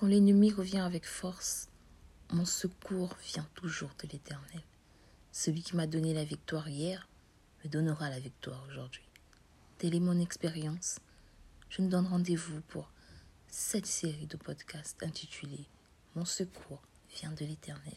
Quand l'ennemi revient avec force, mon secours vient toujours de l'Éternel. Celui qui m'a donné la victoire hier me donnera la victoire aujourd'hui. Telle est mon expérience. Je me donne rendez-vous pour cette série de podcasts intitulée Mon secours vient de l'Éternel.